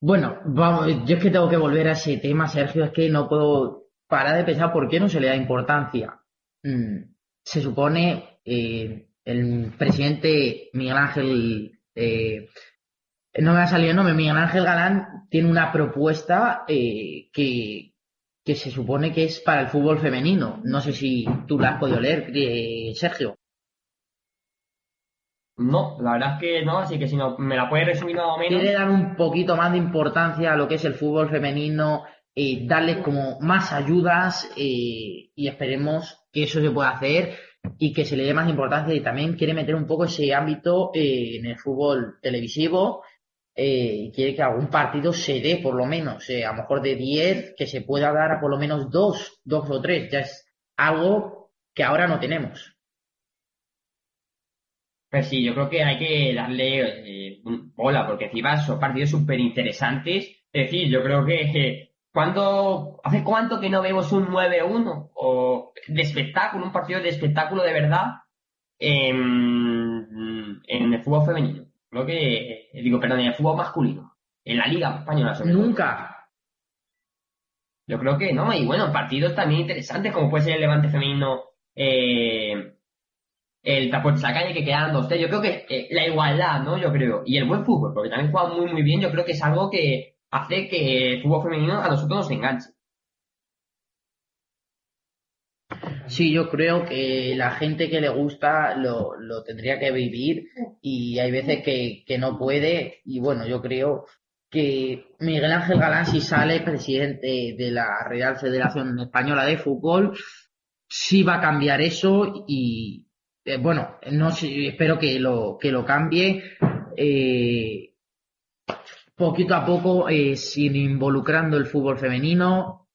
bueno, vamos, yo es que tengo que volver a ese tema, Sergio, es que no puedo parar de pensar por qué no se le da importancia. Mm, se supone eh, el presidente Miguel Ángel, eh, no me ha salido el nombre, Miguel Ángel Galán tiene una propuesta eh, que, que se supone que es para el fútbol femenino. No sé si tú la has podido leer, Sergio. No, la verdad es que no, así que si no, me la puedes resumir más o menos. Quiere dar un poquito más de importancia a lo que es el fútbol femenino, eh, darle como más ayudas y esperemos que eso se pueda hacer y que se le dé más importancia y también quiere meter un poco ese ámbito eh, en el fútbol televisivo eh, y quiere que algún partido se dé por lo menos, a lo mejor de 10, que se pueda dar a por lo menos dos, dos o tres, ya es algo que ahora no tenemos. Pues sí, yo creo que hay que darle eh, bola, porque encima son partidos súper interesantes. Es decir, yo creo que cuando ¿hace cuánto que no vemos un 9-1 o de espectáculo, un partido de espectáculo de verdad en, el fútbol femenino? Creo que, eh, digo, perdón, en el fútbol masculino, en la Liga Española. Nunca. Yo creo que no, y bueno, partidos también interesantes, como puede ser el Levante femenino eh, el la calle que quedan dos Yo creo que eh, la igualdad, ¿no? Yo creo. Y el buen fútbol, porque también juega muy, muy bien. Yo creo que es algo que hace que el fútbol femenino a nosotros nos enganche. Sí, yo creo que la gente que le gusta lo, lo tendría que vivir y hay veces que, que, no puede. Y bueno, yo creo que Miguel Ángel Galán, si sale presidente de la Real Federación Española de Fútbol, sí va a cambiar eso y, eh, bueno, no espero que lo, que lo cambie. Eh, poquito a poco, eh, sin involucrando el fútbol femenino.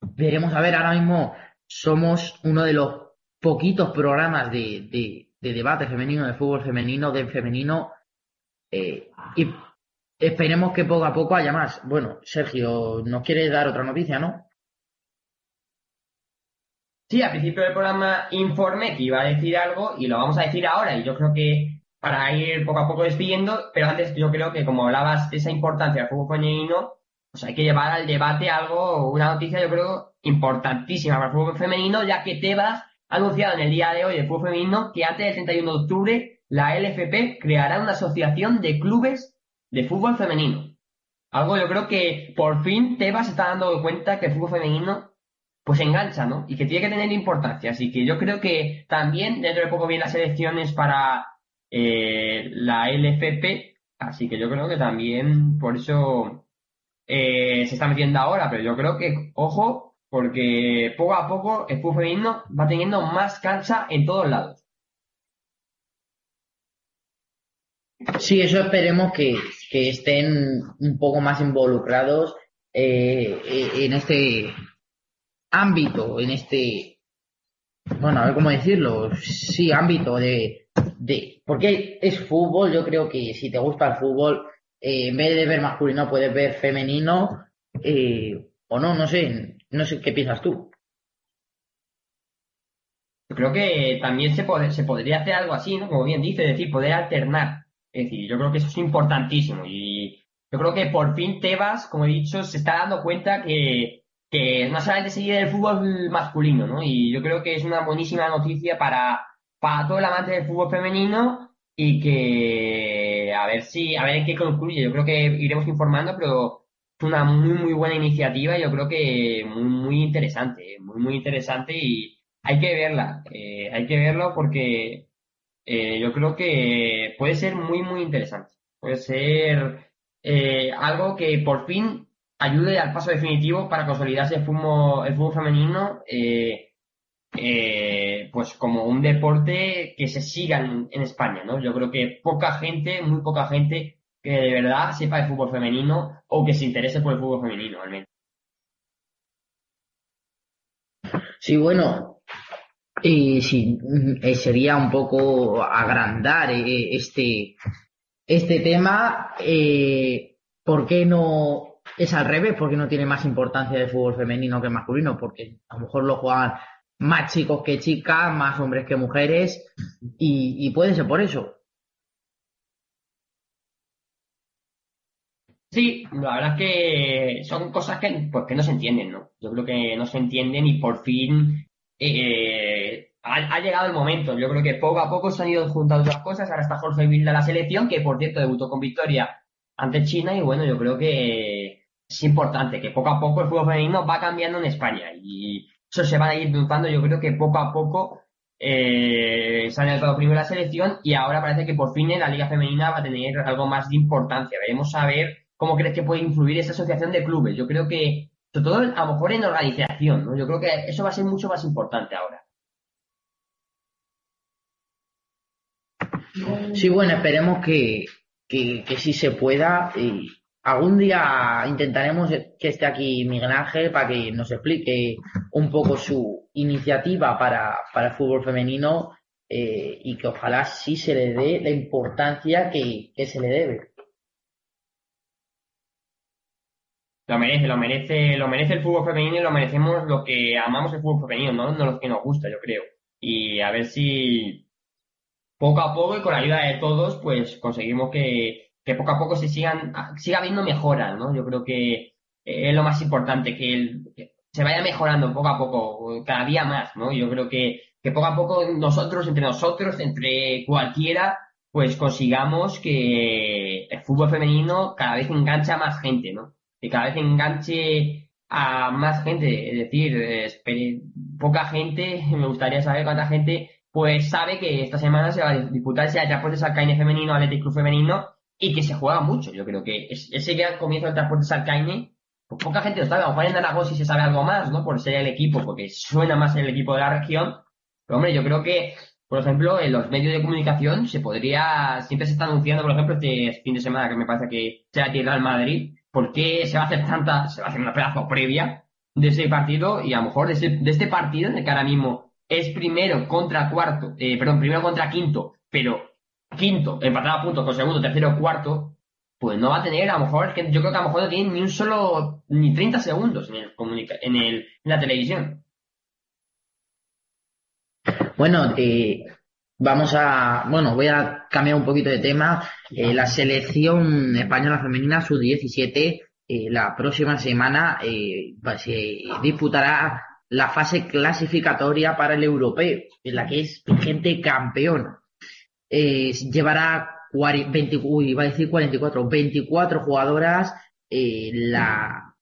Veremos a ver, ahora mismo somos uno de los poquitos programas de, de, de debate femenino, de fútbol femenino, de femenino. y esperemos que poco a poco haya más. Bueno, Sergio, ¿nos quieres dar otra noticia, no? Sí, al principio del programa informe que iba a decir algo y lo vamos a decir ahora. Y yo creo que para ir poco a poco despidiendo, pero antes yo creo que como hablabas de esa importancia del fútbol femenino, pues hay que llevar al debate algo, una noticia yo creo importantísima para el fútbol femenino, ya que Tebas ha anunciado en el día de hoy el fútbol femenino que antes del 31 de octubre la LFP creará una asociación de clubes de fútbol femenino. Algo yo creo que por fin Tebas está dando cuenta que el fútbol femenino pues engancha, ¿no? Y que tiene que tener importancia. Así que yo creo que también dentro de poco vienen las elecciones para eh, la LFP, así que yo creo que también por eso eh, se está metiendo ahora, pero yo creo que, ojo, porque poco a poco el fútbol va teniendo más cancha en todos lados. Sí, eso esperemos que, estén un poco más involucrados eh, en este ámbito, en este, bueno, a ver cómo decirlo, sí, ámbito de, de, porque es fútbol, yo creo que si te gusta el fútbol, eh, en vez de ver masculino puedes ver femenino, eh, o no, no sé, no sé qué piensas tú. Yo creo que también se, se podría hacer algo así, ¿no? Como bien dice, es decir, poder alternar. Es decir, yo creo que eso es importantísimo y yo creo que por fin Tebas, como he dicho, se está dando cuenta que que no solamente seguir el fútbol masculino, ¿no? Y yo creo que es una buenísima noticia para, para todo el amante del fútbol femenino y que a ver si, a ver qué concluye. Yo creo que iremos informando, pero es una muy, muy buena iniciativa yo creo que muy, muy interesante, muy, muy interesante y hay que verla, eh, hay que verlo porque eh, yo creo que puede ser muy, muy interesante. Puede ser eh, algo que por fin ayude al paso definitivo para consolidarse el fútbol, femenino eh, eh, pues como un deporte que se siga en, España, ¿no? Yo creo que poca gente, muy poca gente que de verdad sepa de fútbol femenino o que se interese por el fútbol femenino, al menos. Sí, bueno, y sí, eh, sería un poco agrandar este, este tema. ¿Por qué no es al revés, porque no tiene más importancia el fútbol femenino que masculino, porque a lo mejor lo juegan más chicos que chicas, más hombres que mujeres, y, puede ser por eso. Sí, la verdad es que son cosas que, pues, que no se entienden, ¿no? Yo creo que no se entienden y por fin eh, ha, llegado el momento. Yo creo que poco a poco se han ido juntando las cosas. Ahora está Jorge Vilda la selección, que por cierto debutó con victoria ante China y bueno, yo creo que es importante, que poco a poco el fútbol femenino va cambiando en España y eso se va a ir notando, yo creo que poco a poco eh, se ha anotado primero la selección y ahora parece que por fin en la liga femenina va a tener algo más de importancia. Veremos a ver cómo crees que puede influir esa asociación de clubes. Yo creo que, sobre todo a lo mejor en organización, ¿no? Yo creo que eso va a ser mucho más importante ahora. Sí, bueno, esperemos que, que, que sí se pueda. Y algún día intentaremos que esté aquí Miguel Ángel para que nos explique un poco su iniciativa para, para el fútbol femenino eh, y que ojalá sí se le dé la importancia que, se le debe. Lo merece, lo merece, lo merece el fútbol femenino y lo merecemos los que amamos el fútbol femenino, no, no los que nos gusta, yo creo. Y a ver si poco a poco y con la ayuda de todos, pues conseguimos que, que poco a poco se sigan, siga habiendo mejoras, ¿no? Yo creo que es lo más importante, que, se vaya mejorando poco a poco, cada día más, ¿no? Yo creo que, que poco a poco nosotros, entre nosotros, entre cualquiera, pues consigamos que el fútbol femenino cada vez enganche a más gente, ¿no? Que cada vez enganche a más gente, es decir, eh, poca gente, me gustaría saber cuánta gente pues sabe que esta semana se va a disputar ese transporte Salcaine femenino, Athletic Club femenino, y que se juega mucho. Yo creo que ese gran comienzo del transporte Salcaine, pues poca gente lo sabe. A lo mejor en Aragón sí se sabe algo más, ¿no? Por ser el equipo, porque suena más el equipo de la región. Pero hombre, yo creo que, por ejemplo, en los medios de comunicación se podría, siempre se está anunciando, por ejemplo, este fin de semana que me parece que se va a tirar al Madrid, ¿por qué se va a hacer tanta, se va a hacer una pedazo previa de ese partido y a lo mejor de, ese, de este partido en el que ahora mismo es primero contra cuarto, eh, perdón, primero contra quinto, pero quinto, empatado a puntos con segundo, tercero, cuarto, pues no va a tener, a lo mejor, que yo creo que a lo mejor no tiene ni un solo, ni 30 segundos en, el, en, el, en la televisión. Bueno, vamos a, bueno, voy a cambiar un poquito de tema. Eh, la selección española femenina sub-17 eh, la próxima semana eh, se disputará la fase clasificatoria para el europeo, en la que es vigente campeón. Eh, llevará 20, uy, iba a decir 44, 24 jugadoras, eh, la,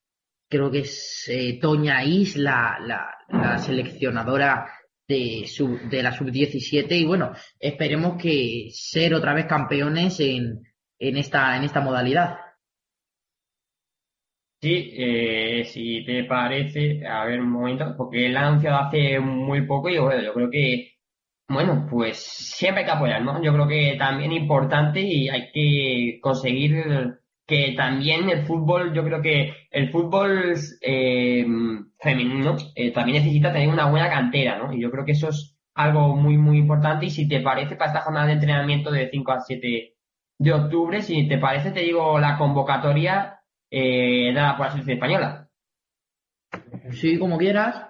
creo que es eh, Toña Is, la, la, la seleccionadora de, sub, de la sub-17 y bueno, esperemos que ser otra vez campeones en, en, esta, en esta modalidad. Sí, eh, si te parece, a ver un momento, porque él ha anunciado hace muy poco y bueno, yo creo que, bueno, pues siempre hay que apoyar, ¿no? Yo creo que también es importante y hay que conseguir que también el fútbol, yo creo que el fútbol eh, femenino eh, también necesita tener una buena cantera, ¿no? Y yo creo que eso es algo muy, muy importante y si te parece para esta jornada de entrenamiento de 5 a 7 de octubre, si te parece, te digo la convocatoria eh, dada por la selección española. Sí, como quieras.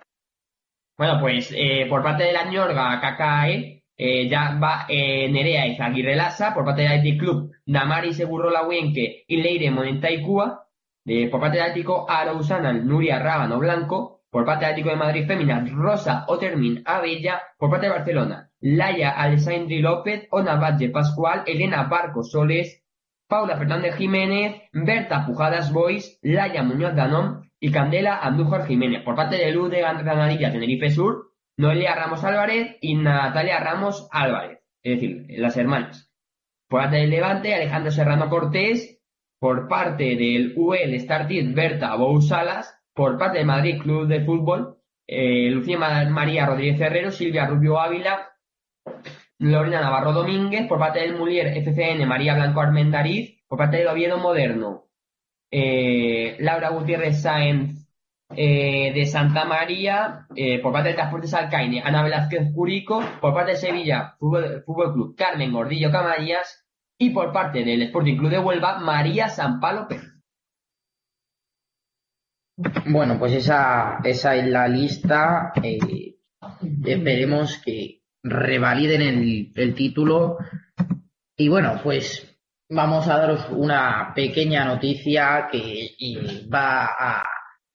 Bueno, pues eh, por parte de la Ñorga, KKE, eh, ya va eh, Nerea Izaguirre Lasa, por parte del IT Club, Damari Segurro Huenque y Leire Monentaicúa, eh, por parte del Atlético Arausana, Nuria Rábano Blanco, por parte del Atlético de Madrid Fémina, Rosa Otermin Abella, por parte de Barcelona, Laia Alessandri López, Ona Valle Pascual, Elena Barco Soles, Paula Fernández Jiménez, Berta Pujadas Boys, Laia Muñoz Danón y Candela Andújar Jiménez. Por parte de Luz de Granadilla, Tenerife Sur, Noelia Ramos Álvarez y Natalia Ramos Álvarez. Es decir, las hermanas. Por parte del Levante, Alejandro Serrano Cortés. Por parte del UL Startit, Berta Bousalas. Por parte del Madrid Club de Fútbol, eh, Lucía María Rodríguez Herrero, Silvia Rubio Ávila, Lorena Navarro Domínguez, por parte del Mulier FCN María Blanco Armendariz, por parte del Oviedo Moderno eh, Laura Gutiérrez Sáenz eh, de Santa María, eh, por parte del Transporte Salcaine Ana Velázquez Curico, por parte de Sevilla Fútbol, Fútbol Club Carmen Gordillo Camallas y por parte del Sporting Club de Huelva María Sampalo Pérez. Bueno, pues esa, esa es la lista. Eh, esperemos que, revaliden el, el título. Y bueno, pues vamos a daros una pequeña noticia que va a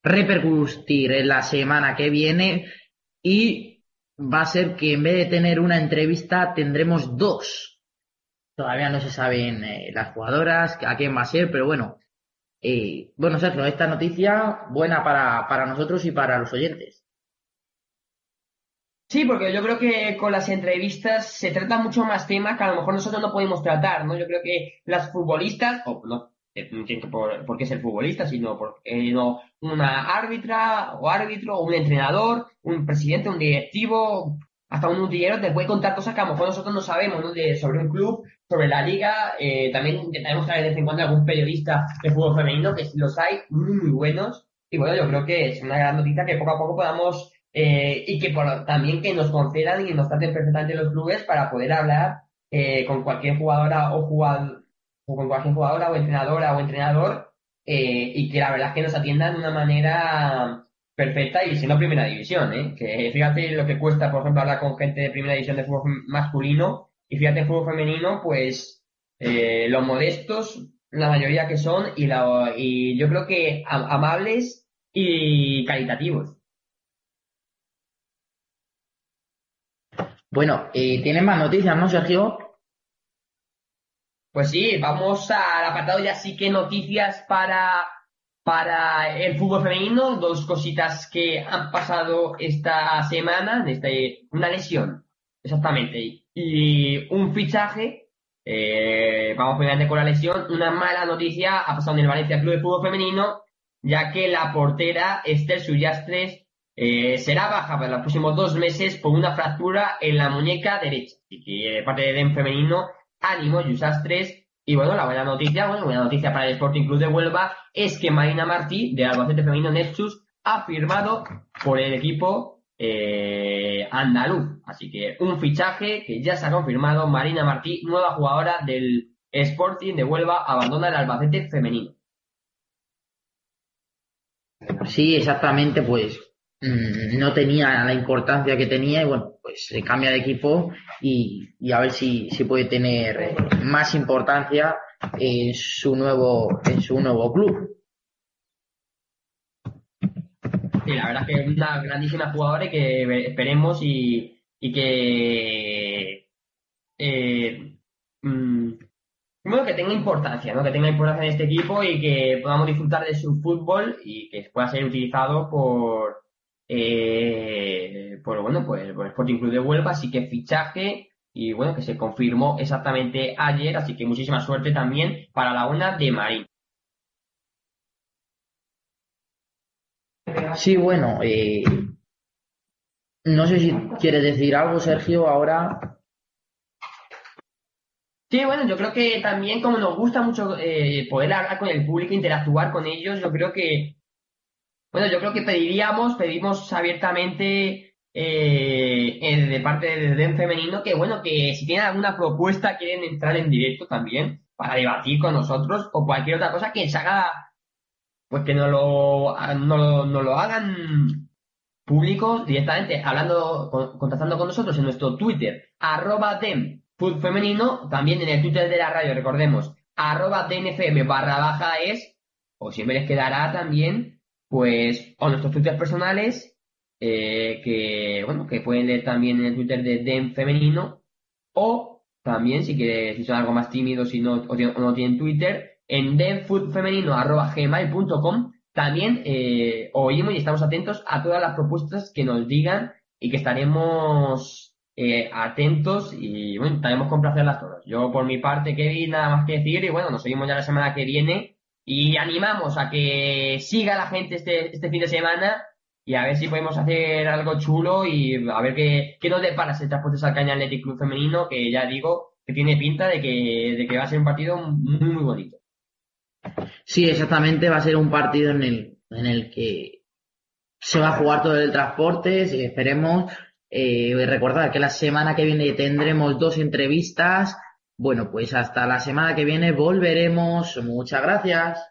repercutir en la semana que viene y va a ser que en vez de tener una entrevista tendremos dos. Todavía no se saben eh, las jugadoras a quién va a ser, pero bueno. Eh, bueno, Sergio, esta noticia buena para, para nosotros y para los oyentes. Sí, porque yo creo que con las entrevistas se trata mucho más temas que a lo mejor nosotros no podemos tratar, ¿no? Yo creo que las futbolistas, o no, eh, no tiene por, por qué ser futbolista, sino por una árbitra o árbitro, o un entrenador, un presidente, un directivo, hasta un utillero te puede contar cosas que a lo mejor nosotros no sabemos, ¿no? De, sobre un club, sobre la liga, eh, también intentaremos traer de vez en cuando algún periodista de fútbol femenino, que los hay muy, muy buenos. Y bueno, yo creo que es una gran noticia que poco a poco podamos, eh, y que también que nos concedan y nos traten perfectamente los clubes para poder hablar eh, con cualquier jugadora o jugador, o con cualquier jugadora o entrenadora o entrenador, eh, y que la verdad es que nos atiendan de una manera perfecta y siendo primera división, ¿eh? Que fíjate lo que cuesta, por ejemplo, hablar con gente de primera división de fútbol masculino y fíjate en fútbol femenino, pues eh, los modestos, la mayoría que son, y, la, y yo creo que amables y caritativos. Bueno, eh, ¿tienes más noticias, no, Sergio? Pues sí, vamos al apartado ya sí que noticias para para el fútbol femenino, dos cositas que han pasado esta semana, este, una lesión, exactamente, y un fichaje, eh, vamos primeramente con la lesión, una mala noticia ha pasado en el Valencia Club de Fútbol Femenino, ya que la portera Esther Suyastres eh, será baja para los próximos dos meses por una fractura en la muñeca derecha. Así que eh, parte de DEM femenino, ánimo, Yusastres, y bueno, la buena noticia, bueno, buena noticia para el Sporting Club de Huelva es que Marina Martí, de Albacete Femenino Nexus, ha firmado por el equipo eh, andaluz. Así que un fichaje que ya se ha confirmado. Marina Martí, nueva jugadora del Sporting de Huelva, abandona el Albacete Femenino. Sí, exactamente, pues mm, no tenía la importancia que tenía y bueno, pues se cambia de equipo y, a ver si, si puede tener eh, más importancia en su nuevo, en su nuevo club. Sí, la verdad es que es una grandísima jugadora y que esperemos y, y que eh, mm, que tenga importancia, ¿no? Que tenga importancia en este equipo y que podamos disfrutar de su fútbol y que pueda ser utilizado por eh, pues bueno, pues por Sporting Club de Huelva, así que fichaje y bueno, que se confirmó exactamente ayer, así que muchísima suerte también para la una de Marín. Sí, bueno, eh, no sé si quieres decir algo, Sergio, ahora. Sí, bueno, yo creo que también como nos gusta mucho eh, poder hablar con el público, interactuar con ellos, yo creo que bueno, yo creo que pediríamos, pedimos abiertamente eh, de parte del DEN femenino que, bueno, que si tienen alguna propuesta, quieren entrar en directo también para debatir con nosotros o cualquier otra cosa que se haga, pues que no lo, no, lo hagan público directamente, hablando, contactando con nosotros en nuestro Twitter, arroba DEM femenino, también en el Twitter de la radio, recordemos, arroba DNFM barra baja es, o siempre les quedará también pues, o nuestros twitters personales, eh, que, bueno, que pueden leer también en el Twitter de DEM femenino, o también, si quieres, si son algo más tímidos y no, o, no tienen Twitter, en demfoodfemenino.gmail.com también eh, oímos y estamos atentos a todas las propuestas que nos digan y que estaremos eh, atentos y bueno, estaremos complacerlas todas. Yo por mi parte, Kevin, nada más que decir y bueno, nos seguimos ya la semana que viene y animamos a que siga la gente este, este fin de semana y a ver si podemos hacer algo chulo y a ver qué, qué nos depara ese transporte al Caña Athletic Club Femenino, que ya digo que tiene pinta de que, de que va a ser un partido muy, muy bonito. Sí, exactamente, va a ser un partido en el, en el que se va a jugar todo el transporte, esperemos. Eh, recordar que la semana que viene tendremos dos entrevistas bueno, pues hasta la semana que viene volveremos. Muchas gracias.